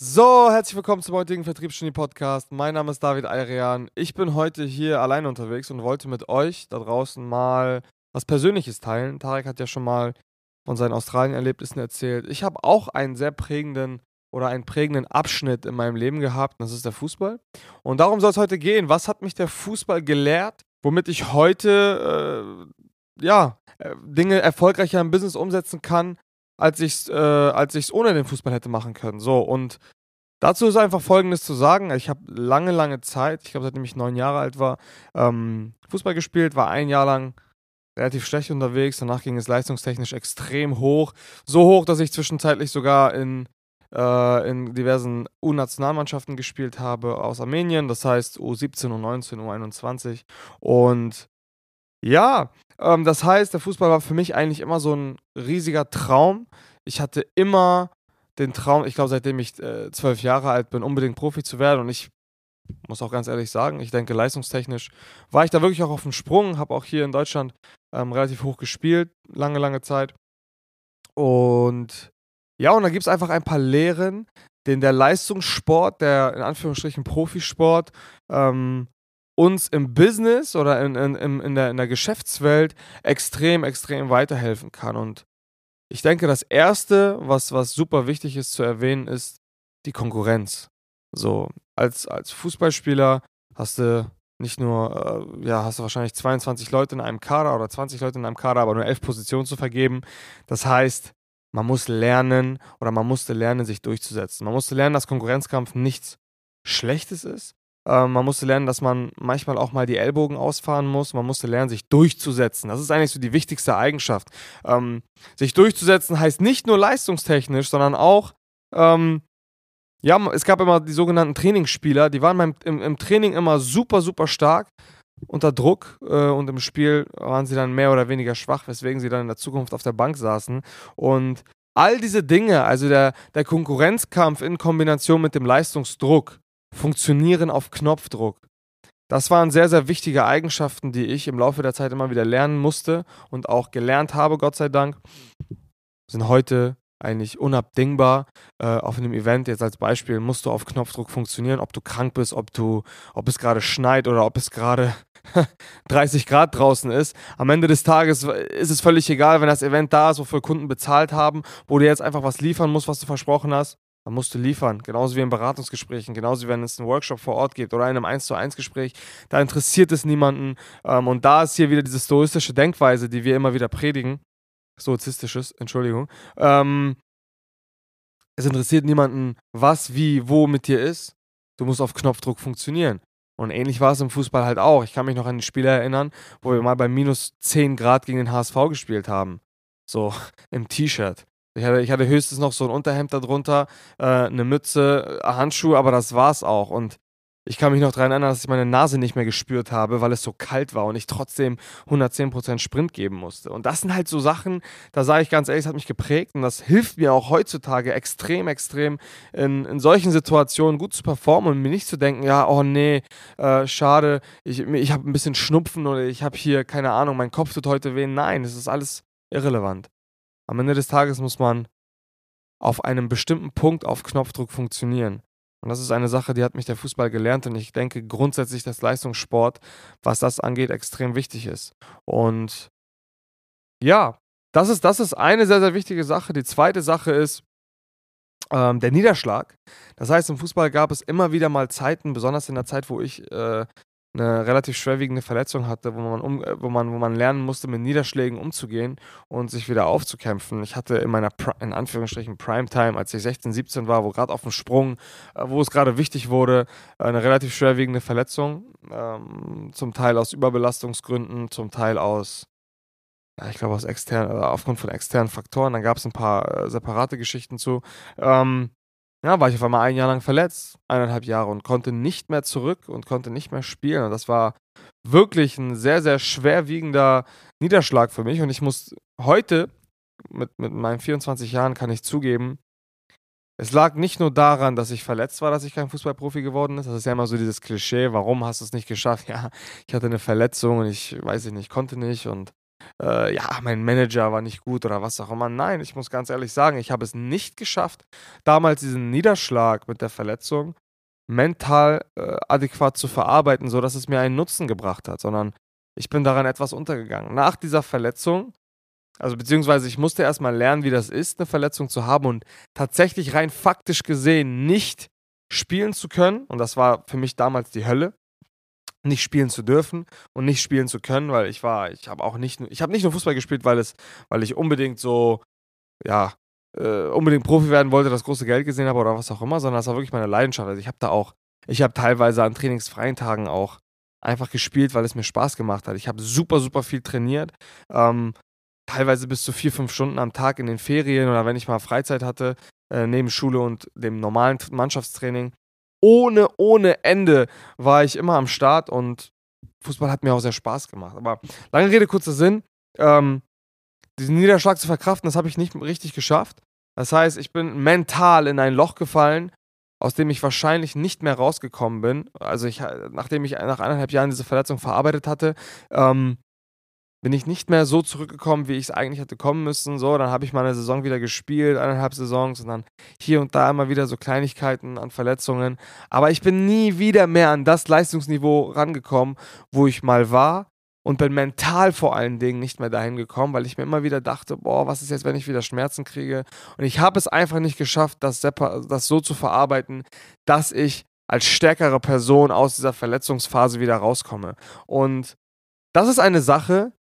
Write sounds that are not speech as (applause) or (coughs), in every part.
So, herzlich willkommen zum heutigen Vertriebsgenie Podcast. Mein Name ist David Ayrian. Ich bin heute hier allein unterwegs und wollte mit euch da draußen mal was Persönliches teilen. Tarek hat ja schon mal von seinen Australien-Erlebnissen erzählt. Ich habe auch einen sehr prägenden oder einen prägenden Abschnitt in meinem Leben gehabt. Das ist der Fußball. Und darum soll es heute gehen. Was hat mich der Fußball gelehrt, womit ich heute äh, ja äh, Dinge erfolgreicher im Business umsetzen kann, als ich es äh, als ich's ohne den Fußball hätte machen können. So, und dazu ist einfach Folgendes zu sagen. Ich habe lange, lange Zeit, ich glaube seitdem ich neun Jahre alt war, ähm, Fußball gespielt, war ein Jahr lang relativ schlecht unterwegs. Danach ging es leistungstechnisch extrem hoch. So hoch, dass ich zwischenzeitlich sogar in, äh, in diversen U-Nationalmannschaften gespielt habe aus Armenien. Das heißt U17, U19, U21. Und ja, ähm, das heißt, der Fußball war für mich eigentlich immer so ein riesiger Traum. Ich hatte immer den Traum, ich glaube, seitdem ich äh, zwölf Jahre alt bin, unbedingt Profi zu werden. Und ich muss auch ganz ehrlich sagen, ich denke, leistungstechnisch war ich da wirklich auch auf dem Sprung, habe auch hier in Deutschland ähm, relativ hoch gespielt, lange, lange Zeit. Und ja, und da gibt es einfach ein paar Lehren, den der Leistungssport, der in Anführungsstrichen Profisport, ähm, uns im Business oder in, in, in, der, in der Geschäftswelt extrem, extrem weiterhelfen kann. Und ich denke, das Erste, was, was super wichtig ist zu erwähnen, ist die Konkurrenz. So, als, als Fußballspieler hast du nicht nur, äh, ja, hast du wahrscheinlich 22 Leute in einem Kader oder 20 Leute in einem Kader, aber nur 11 Positionen zu vergeben. Das heißt, man muss lernen oder man musste lernen, sich durchzusetzen. Man musste lernen, dass Konkurrenzkampf nichts Schlechtes ist, ähm, man musste lernen, dass man manchmal auch mal die Ellbogen ausfahren muss. Man musste lernen, sich durchzusetzen. Das ist eigentlich so die wichtigste Eigenschaft. Ähm, sich durchzusetzen heißt nicht nur leistungstechnisch, sondern auch, ähm, ja, es gab immer die sogenannten Trainingsspieler, die waren beim, im, im Training immer super, super stark unter Druck äh, und im Spiel waren sie dann mehr oder weniger schwach, weswegen sie dann in der Zukunft auf der Bank saßen. Und all diese Dinge, also der, der Konkurrenzkampf in Kombination mit dem Leistungsdruck, funktionieren auf Knopfdruck. Das waren sehr, sehr wichtige Eigenschaften, die ich im Laufe der Zeit immer wieder lernen musste und auch gelernt habe, Gott sei Dank. Sind heute eigentlich unabdingbar. Äh, auf einem Event, jetzt als Beispiel, musst du auf Knopfdruck funktionieren, ob du krank bist, ob du, ob es gerade schneit oder ob es gerade (laughs) 30 Grad draußen ist. Am Ende des Tages ist es völlig egal, wenn das Event da ist, wofür Kunden bezahlt haben, wo du jetzt einfach was liefern musst, was du versprochen hast. Man musst du liefern, genauso wie in Beratungsgesprächen, genauso wie wenn es einen Workshop vor Ort gibt oder in einem 1 zu 1 Gespräch. Da interessiert es niemanden. Ähm, und da ist hier wieder diese stoistische Denkweise, die wir immer wieder predigen. Stoizistisches, Entschuldigung. Ähm, es interessiert niemanden, was, wie, wo mit dir ist. Du musst auf Knopfdruck funktionieren. Und ähnlich war es im Fußball halt auch. Ich kann mich noch an ein Spiel erinnern, wo wir mal bei minus 10 Grad gegen den HSV gespielt haben. So (laughs) im T-Shirt. Ich hatte, ich hatte höchstens noch so ein Unterhemd darunter, äh, eine Mütze, äh, Handschuhe, aber das war's auch. Und ich kann mich noch daran erinnern, dass ich meine Nase nicht mehr gespürt habe, weil es so kalt war und ich trotzdem 110% Sprint geben musste. Und das sind halt so Sachen, da sage ich ganz ehrlich, das hat mich geprägt und das hilft mir auch heutzutage extrem, extrem in, in solchen Situationen gut zu performen und mir nicht zu denken, ja, oh nee, äh, schade, ich, ich habe ein bisschen Schnupfen oder ich habe hier, keine Ahnung, mein Kopf tut heute weh. Nein, das ist alles irrelevant. Am Ende des Tages muss man auf einem bestimmten Punkt auf Knopfdruck funktionieren. Und das ist eine Sache, die hat mich der Fußball gelernt und ich denke grundsätzlich, dass Leistungssport, was das angeht, extrem wichtig ist. Und ja, das ist, das ist eine sehr, sehr wichtige Sache. Die zweite Sache ist ähm, der Niederschlag. Das heißt, im Fußball gab es immer wieder mal Zeiten, besonders in der Zeit, wo ich äh, eine relativ schwerwiegende Verletzung hatte, wo man, um, wo, man, wo man lernen musste, mit Niederschlägen umzugehen und sich wieder aufzukämpfen. Ich hatte in meiner, in Anführungsstrichen, Primetime, als ich 16, 17 war, wo gerade auf dem Sprung, äh, wo es gerade wichtig wurde, eine relativ schwerwiegende Verletzung. Ähm, zum Teil aus Überbelastungsgründen, zum Teil aus ich glaube aus externen, äh, aufgrund von externen Faktoren. Dann gab es ein paar äh, separate Geschichten zu. Ähm, ja, war ich auf einmal ein Jahr lang verletzt, eineinhalb Jahre und konnte nicht mehr zurück und konnte nicht mehr spielen. Und das war wirklich ein sehr, sehr schwerwiegender Niederschlag für mich. Und ich muss heute, mit, mit meinen 24 Jahren, kann ich zugeben, es lag nicht nur daran, dass ich verletzt war, dass ich kein Fußballprofi geworden bin. Das ist ja immer so dieses Klischee, warum hast du es nicht geschafft? (laughs) Ja, ich hatte eine Verletzung und ich weiß ich nicht, konnte nicht und äh, ja, mein Manager war nicht gut oder was auch immer. Nein, ich muss ganz ehrlich sagen, ich habe es nicht geschafft, damals diesen Niederschlag mit der Verletzung mental äh, adäquat zu verarbeiten, sodass es mir einen Nutzen gebracht hat, sondern ich bin daran etwas untergegangen. Nach dieser Verletzung, also beziehungsweise ich musste erstmal lernen, wie das ist, eine Verletzung zu haben und tatsächlich rein faktisch gesehen nicht spielen zu können. Und das war für mich damals die Hölle nicht spielen zu dürfen und nicht spielen zu können, weil ich war, ich habe auch nicht, ich habe nicht nur Fußball gespielt, weil es, weil ich unbedingt so, ja, äh, unbedingt Profi werden wollte, das große Geld gesehen habe oder was auch immer, sondern es war wirklich meine Leidenschaft. Also ich habe da auch, ich habe teilweise an trainingsfreien Tagen auch einfach gespielt, weil es mir Spaß gemacht hat. Ich habe super, super viel trainiert. Ähm, teilweise bis zu vier, fünf Stunden am Tag in den Ferien oder wenn ich mal Freizeit hatte, äh, neben Schule und dem normalen Mannschaftstraining ohne, ohne Ende war ich immer am Start und Fußball hat mir auch sehr Spaß gemacht. Aber lange Rede, kurzer Sinn. Ähm, diesen Niederschlag zu verkraften, das habe ich nicht richtig geschafft. Das heißt, ich bin mental in ein Loch gefallen, aus dem ich wahrscheinlich nicht mehr rausgekommen bin. Also ich, nachdem ich nach eineinhalb Jahren diese Verletzung verarbeitet hatte, ähm, bin ich nicht mehr so zurückgekommen, wie ich es eigentlich hätte kommen müssen. So, dann habe ich mal eine Saison wieder gespielt, eineinhalb Saisons und dann hier und da immer wieder so Kleinigkeiten an Verletzungen. Aber ich bin nie wieder mehr an das Leistungsniveau rangekommen, wo ich mal war und bin mental vor allen Dingen nicht mehr dahin gekommen, weil ich mir immer wieder dachte, boah, was ist jetzt, wenn ich wieder Schmerzen kriege? Und ich habe es einfach nicht geschafft, das, das so zu verarbeiten, dass ich als stärkere Person aus dieser Verletzungsphase wieder rauskomme. Und das ist eine Sache,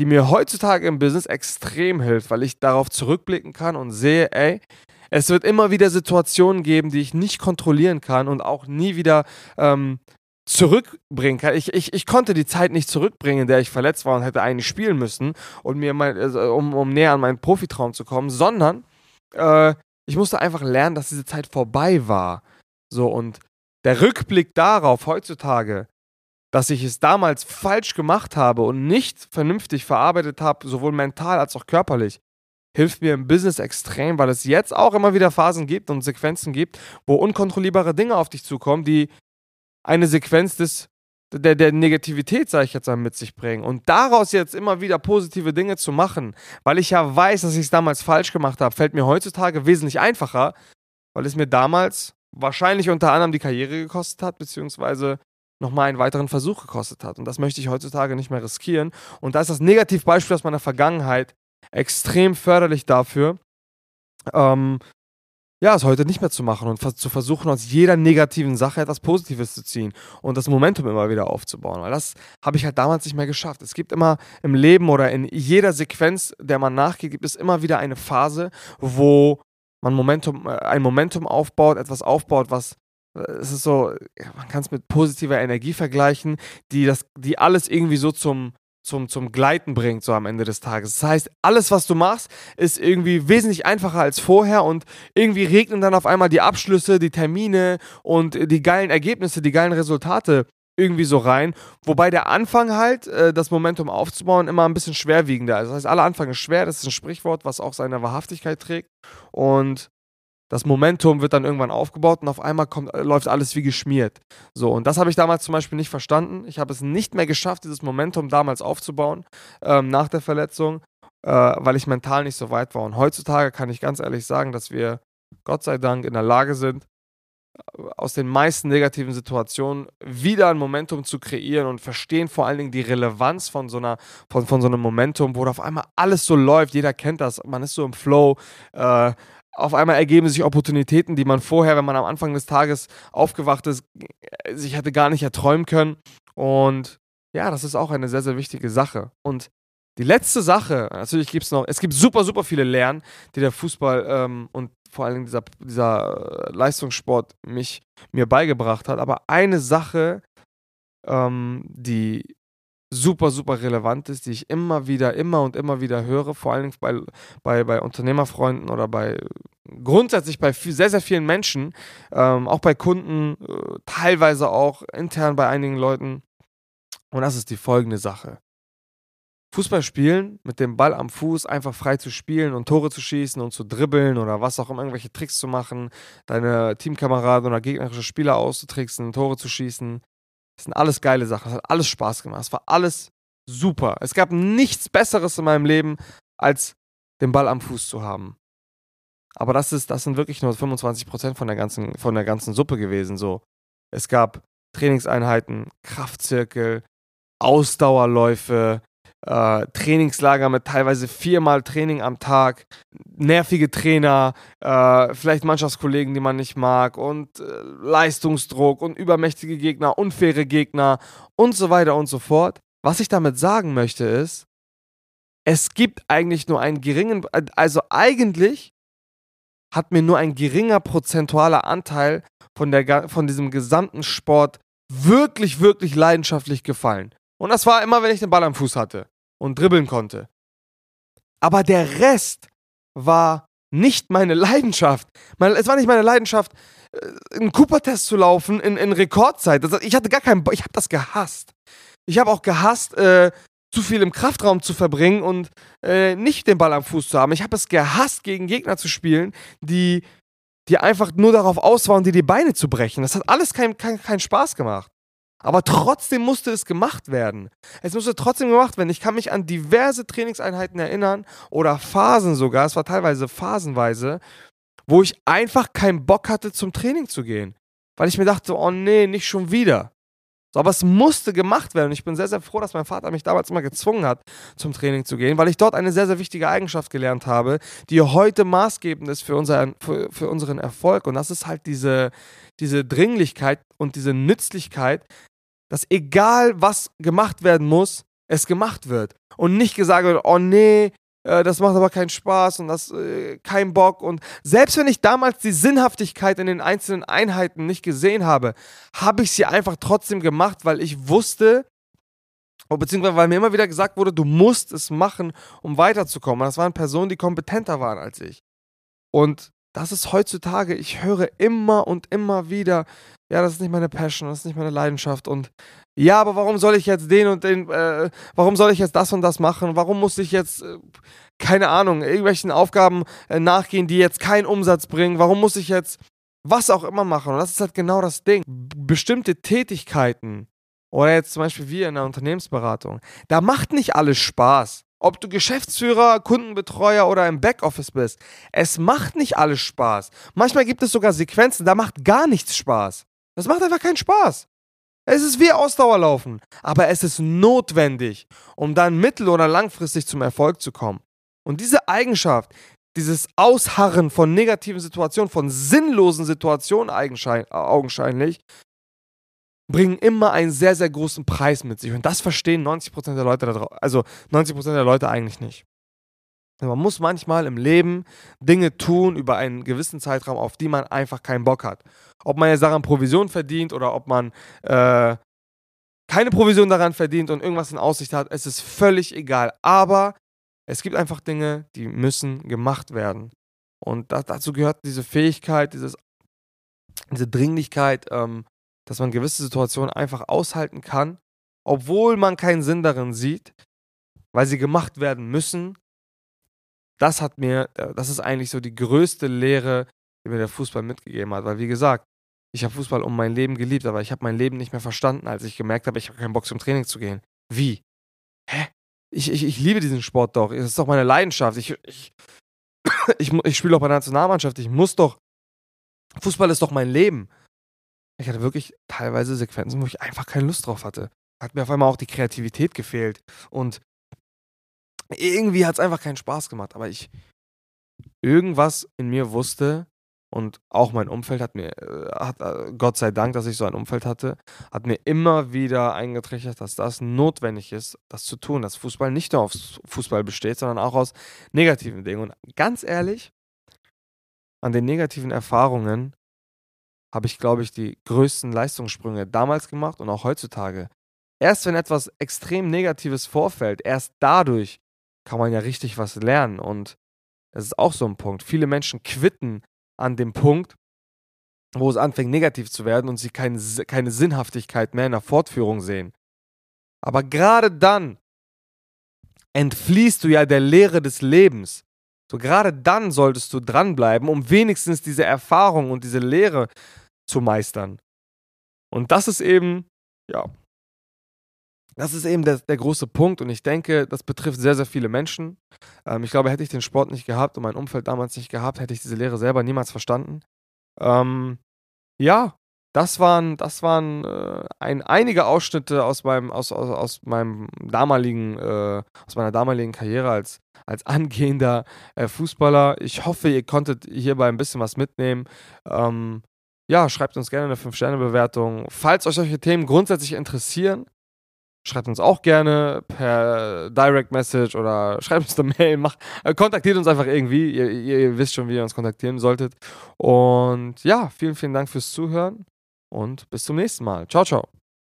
die mir heutzutage im Business extrem hilft, weil ich darauf zurückblicken kann und sehe, ey, es wird immer wieder Situationen geben, die ich nicht kontrollieren kann und auch nie wieder ähm, zurückbringen kann. Ich, ich, ich konnte die Zeit nicht zurückbringen, in der ich verletzt war und hätte eigentlich spielen müssen, und mir mein, also, um, um näher an meinen Profitraum zu kommen, sondern äh, ich musste einfach lernen, dass diese Zeit vorbei war. So, und der Rückblick darauf heutzutage dass ich es damals falsch gemacht habe und nicht vernünftig verarbeitet habe, sowohl mental als auch körperlich, hilft mir im Business extrem, weil es jetzt auch immer wieder Phasen gibt und Sequenzen gibt, wo unkontrollierbare Dinge auf dich zukommen, die eine Sequenz des, der, der Negativität, sage ich jetzt mal, mit sich bringen. Und daraus jetzt immer wieder positive Dinge zu machen, weil ich ja weiß, dass ich es damals falsch gemacht habe, fällt mir heutzutage wesentlich einfacher, weil es mir damals wahrscheinlich unter anderem die Karriere gekostet hat, beziehungsweise nochmal einen weiteren Versuch gekostet hat. Und das möchte ich heutzutage nicht mehr riskieren. Und da ist das Negativbeispiel aus meiner Vergangenheit extrem förderlich dafür, ähm, ja, es heute nicht mehr zu machen und zu versuchen, aus jeder negativen Sache etwas Positives zu ziehen und das Momentum immer wieder aufzubauen. Weil das habe ich halt damals nicht mehr geschafft. Es gibt immer im Leben oder in jeder Sequenz, der man nachgeht, gibt es immer wieder eine Phase, wo man Momentum, äh, ein Momentum aufbaut, etwas aufbaut, was es ist so, man kann es mit positiver Energie vergleichen, die, das, die alles irgendwie so zum, zum, zum Gleiten bringt, so am Ende des Tages. Das heißt, alles, was du machst, ist irgendwie wesentlich einfacher als vorher und irgendwie regnen dann auf einmal die Abschlüsse, die Termine und die geilen Ergebnisse, die geilen Resultate irgendwie so rein. Wobei der Anfang halt, äh, das Momentum aufzubauen, immer ein bisschen schwerwiegender ist. Das heißt, aller Anfang ist schwer, das ist ein Sprichwort, was auch seine Wahrhaftigkeit trägt. Und das Momentum wird dann irgendwann aufgebaut und auf einmal kommt, äh, läuft alles wie geschmiert. So, und das habe ich damals zum Beispiel nicht verstanden. Ich habe es nicht mehr geschafft, dieses Momentum damals aufzubauen, ähm, nach der Verletzung, äh, weil ich mental nicht so weit war. Und heutzutage kann ich ganz ehrlich sagen, dass wir Gott sei Dank in der Lage sind, äh, aus den meisten negativen Situationen wieder ein Momentum zu kreieren und verstehen vor allen Dingen die Relevanz von so, einer, von, von so einem Momentum, wo auf einmal alles so läuft. Jeder kennt das, man ist so im Flow. Äh, auf einmal ergeben sich Opportunitäten, die man vorher, wenn man am Anfang des Tages aufgewacht ist, sich hätte gar nicht erträumen können. Und ja, das ist auch eine sehr, sehr wichtige Sache. Und die letzte Sache, natürlich gibt es noch, es gibt super, super viele Lernen, die der Fußball ähm, und vor allem dieser, dieser äh, Leistungssport mich, mir beigebracht hat. Aber eine Sache, ähm, die super, super relevant ist, die ich immer wieder, immer und immer wieder höre, vor allem bei, bei, bei Unternehmerfreunden oder bei grundsätzlich bei sehr, sehr vielen Menschen, ähm, auch bei Kunden, äh, teilweise auch intern bei einigen Leuten. Und das ist die folgende Sache. Fußball spielen, mit dem Ball am Fuß einfach frei zu spielen und Tore zu schießen und zu dribbeln oder was auch immer, irgendwelche Tricks zu machen, deine Teamkameraden oder gegnerische Spieler auszutricksen, Tore zu schießen, das sind alles geile Sachen. Es hat alles Spaß gemacht. Es war alles super. Es gab nichts Besseres in meinem Leben, als den Ball am Fuß zu haben. Aber das, ist, das sind wirklich nur 25% von der, ganzen, von der ganzen Suppe gewesen. So. Es gab Trainingseinheiten, Kraftzirkel, Ausdauerläufe, äh, Trainingslager mit teilweise viermal Training am Tag, nervige Trainer, äh, vielleicht Mannschaftskollegen, die man nicht mag und äh, Leistungsdruck und übermächtige Gegner, unfaire Gegner und so weiter und so fort. Was ich damit sagen möchte ist, es gibt eigentlich nur einen geringen, also eigentlich hat mir nur ein geringer prozentualer Anteil von, der, von diesem gesamten Sport wirklich, wirklich leidenschaftlich gefallen. Und das war immer, wenn ich den Ball am Fuß hatte und dribbeln konnte. Aber der Rest war nicht meine Leidenschaft. es war nicht meine Leidenschaft, äh, einen Cooper-Test zu laufen in, in Rekordzeit. ich hatte gar keinen, ich habe das gehasst. Ich habe auch gehasst, äh, zu viel im Kraftraum zu verbringen und äh, nicht den Ball am Fuß zu haben. Ich habe es gehasst, gegen Gegner zu spielen, die, die einfach nur darauf aus waren, dir die Beine zu brechen. Das hat alles keinen kein, kein Spaß gemacht. Aber trotzdem musste es gemacht werden. Es musste trotzdem gemacht werden. Ich kann mich an diverse Trainingseinheiten erinnern oder Phasen sogar, es war teilweise phasenweise, wo ich einfach keinen Bock hatte, zum Training zu gehen. Weil ich mir dachte, oh nee, nicht schon wieder. So, aber es musste gemacht werden. Und ich bin sehr, sehr froh, dass mein Vater mich damals immer gezwungen hat, zum Training zu gehen, weil ich dort eine sehr, sehr wichtige Eigenschaft gelernt habe, die heute maßgebend ist für, unser, für, für unseren Erfolg. Und das ist halt diese, diese Dringlichkeit und diese Nützlichkeit, dass egal was gemacht werden muss, es gemacht wird. Und nicht gesagt wird, oh nee, äh, das macht aber keinen Spaß und das äh, kein Bock. Und selbst wenn ich damals die Sinnhaftigkeit in den einzelnen Einheiten nicht gesehen habe, habe ich sie einfach trotzdem gemacht, weil ich wusste, beziehungsweise weil mir immer wieder gesagt wurde, du musst es machen, um weiterzukommen. Und das waren Personen, die kompetenter waren als ich. Und das ist heutzutage, ich höre immer und immer wieder, ja, das ist nicht meine Passion, das ist nicht meine Leidenschaft und ja, aber warum soll ich jetzt den und den, äh, warum soll ich jetzt das und das machen? Warum muss ich jetzt, äh, keine Ahnung, irgendwelchen Aufgaben äh, nachgehen, die jetzt keinen Umsatz bringen? Warum muss ich jetzt was auch immer machen? Und das ist halt genau das Ding. Bestimmte Tätigkeiten oder jetzt zum Beispiel wir in der Unternehmensberatung, da macht nicht alles Spaß. Ob du Geschäftsführer, Kundenbetreuer oder im Backoffice bist, es macht nicht alles Spaß. Manchmal gibt es sogar Sequenzen, da macht gar nichts Spaß. Das macht einfach keinen Spaß. Es ist wie Ausdauerlaufen, aber es ist notwendig, um dann mittel- oder langfristig zum Erfolg zu kommen. Und diese Eigenschaft, dieses Ausharren von negativen Situationen, von sinnlosen Situationen augenscheinlich, bringen immer einen sehr, sehr großen Preis mit sich. Und das verstehen 90% der Leute, da also 90% der Leute eigentlich nicht. Man muss manchmal im Leben Dinge tun über einen gewissen Zeitraum, auf die man einfach keinen Bock hat. Ob man jetzt daran Provision verdient oder ob man äh, keine Provision daran verdient und irgendwas in Aussicht hat, es ist völlig egal. Aber es gibt einfach Dinge, die müssen gemacht werden. Und das, dazu gehört diese Fähigkeit, dieses, diese Dringlichkeit, ähm, dass man gewisse Situationen einfach aushalten kann, obwohl man keinen Sinn darin sieht, weil sie gemacht werden müssen. Das hat mir, äh, das ist eigentlich so die größte Lehre, die mir der Fußball mitgegeben hat. Weil, wie gesagt, ich habe Fußball um mein Leben geliebt, aber ich habe mein Leben nicht mehr verstanden, als ich gemerkt habe, ich habe keinen Bock zum Training zu gehen. Wie? Hä? Ich, ich, ich liebe diesen Sport doch. Das ist doch meine Leidenschaft. Ich, ich, (coughs) ich, ich spiele auch bei der Nationalmannschaft. Ich muss doch. Fußball ist doch mein Leben. Ich hatte wirklich teilweise Sequenzen, wo ich einfach keine Lust drauf hatte. Hat mir auf einmal auch die Kreativität gefehlt. Und irgendwie hat es einfach keinen Spaß gemacht. Aber ich, irgendwas in mir wusste, und auch mein Umfeld hat mir, äh, hat, äh, Gott sei Dank, dass ich so ein Umfeld hatte, hat mir immer wieder eingetrichtert, dass das notwendig ist, das zu tun, dass Fußball nicht nur auf Fußball besteht, sondern auch aus negativen Dingen. Und ganz ehrlich, an den negativen Erfahrungen habe ich, glaube ich, die größten Leistungssprünge damals gemacht und auch heutzutage. Erst wenn etwas extrem Negatives vorfällt, erst dadurch kann man ja richtig was lernen. Und das ist auch so ein Punkt. Viele Menschen quitten an dem Punkt, wo es anfängt negativ zu werden und sie keine, keine Sinnhaftigkeit mehr in der Fortführung sehen. Aber gerade dann entfliehst du ja der Lehre des Lebens. So gerade dann solltest du dranbleiben, um wenigstens diese Erfahrung und diese Lehre zu meistern. Und das ist eben, ja, das ist eben der, der große Punkt und ich denke, das betrifft sehr, sehr viele Menschen. Ähm, ich glaube, hätte ich den Sport nicht gehabt und mein Umfeld damals nicht gehabt, hätte ich diese Lehre selber niemals verstanden. Ähm, ja, das waren, das waren äh, ein, einige Ausschnitte aus meinem, aus, aus, aus meinem damaligen, äh, aus meiner damaligen Karriere als, als angehender äh, Fußballer. Ich hoffe, ihr konntet hierbei ein bisschen was mitnehmen. Ähm, ja, schreibt uns gerne eine 5-Sterne-Bewertung. Falls euch solche Themen grundsätzlich interessieren, schreibt uns auch gerne per Direct Message oder (laughs) schreibt uns eine Mail, macht, äh, kontaktiert uns einfach irgendwie. Ihr, ihr, wisst schon, wie ihr uns kontaktieren solltet. Und ja, vielen, vielen Dank fürs Zuhören und bis zum nächsten Mal. Ciao, ciao.